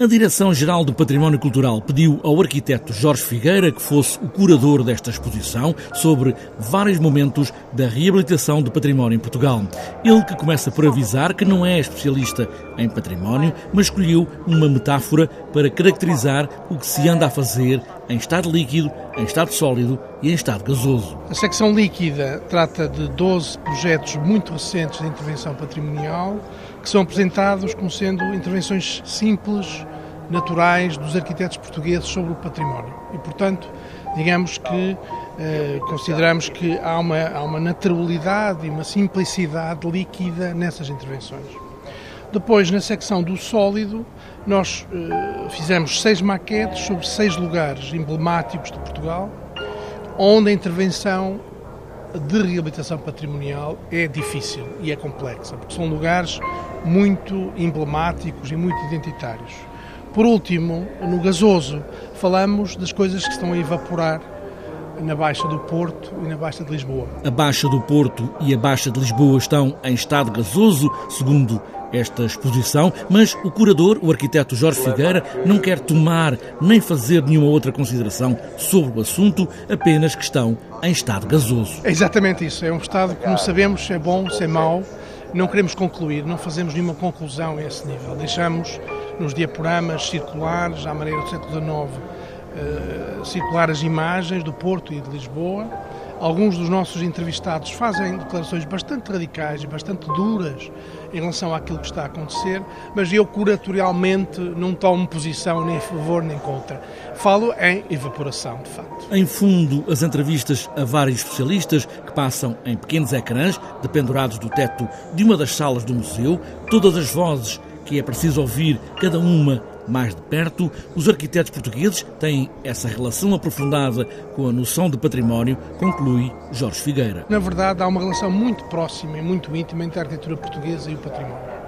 A Direção-Geral do Património Cultural pediu ao arquiteto Jorge Figueira que fosse o curador desta exposição sobre vários momentos da reabilitação do património em Portugal. Ele que começa por avisar que não é especialista em património, mas escolheu uma metáfora para caracterizar o que se anda a fazer em estado líquido, em estado sólido e em estado gasoso. A secção líquida trata de 12 projetos muito recentes de intervenção patrimonial que são apresentados como sendo intervenções simples, naturais dos arquitetos portugueses sobre o património. E, portanto, digamos que eh, consideramos que há uma, há uma naturalidade e uma simplicidade líquida nessas intervenções. Depois, na secção do sólido, nós eh, fizemos seis maquetes sobre seis lugares emblemáticos de Portugal, onde a intervenção de reabilitação patrimonial é difícil e é complexa, porque são lugares muito emblemáticos e muito identitários. Por último, no gasoso, falamos das coisas que estão a evaporar na Baixa do Porto e na Baixa de Lisboa. A Baixa do Porto e a Baixa de Lisboa estão em estado gasoso, segundo esta exposição, mas o curador, o arquiteto Jorge Figueira, não quer tomar nem fazer nenhuma outra consideração sobre o assunto, apenas que estão em estado gasoso. É exatamente isso. É um estado que não sabemos se é bom, se é mau. Não queremos concluir, não fazemos nenhuma conclusão a esse nível. Deixamos nos diaporamas circulares, à maneira do século XIX, circular as imagens do Porto e de Lisboa. Alguns dos nossos entrevistados fazem declarações bastante radicais e bastante duras em relação àquilo que está a acontecer, mas eu curatorialmente não tomo posição nem a favor nem contra. Falo em evaporação, de facto. Em fundo, as entrevistas a vários especialistas que passam em pequenos ecrãs, dependurados do teto de uma das salas do museu, todas as vozes que é preciso ouvir cada uma mais de perto, os arquitetos portugueses têm essa relação aprofundada com a noção de património, conclui Jorge Figueira. Na verdade, há uma relação muito próxima e muito íntima entre a arquitetura portuguesa e o património.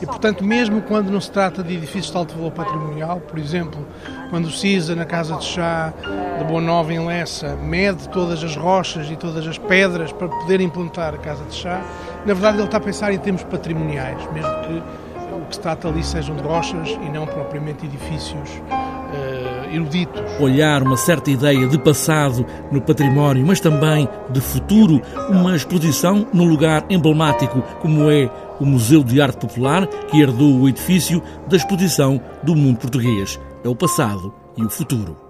E, portanto, mesmo quando não se trata de edifícios de alto valor patrimonial, por exemplo, quando o CISA, na Casa de Chá de Boa Nova, em Lessa, mede todas as rochas e todas as pedras para poder implantar a Casa de Chá, na verdade ele está a pensar em termos patrimoniais, mesmo que o que se trata ali sejam de rochas e não propriamente edifícios uh, eruditos. Olhar uma certa ideia de passado no património, mas também de futuro, uma exposição num lugar emblemático como é o Museu de Arte Popular, que herdou o edifício da exposição do mundo português. É o passado e o futuro.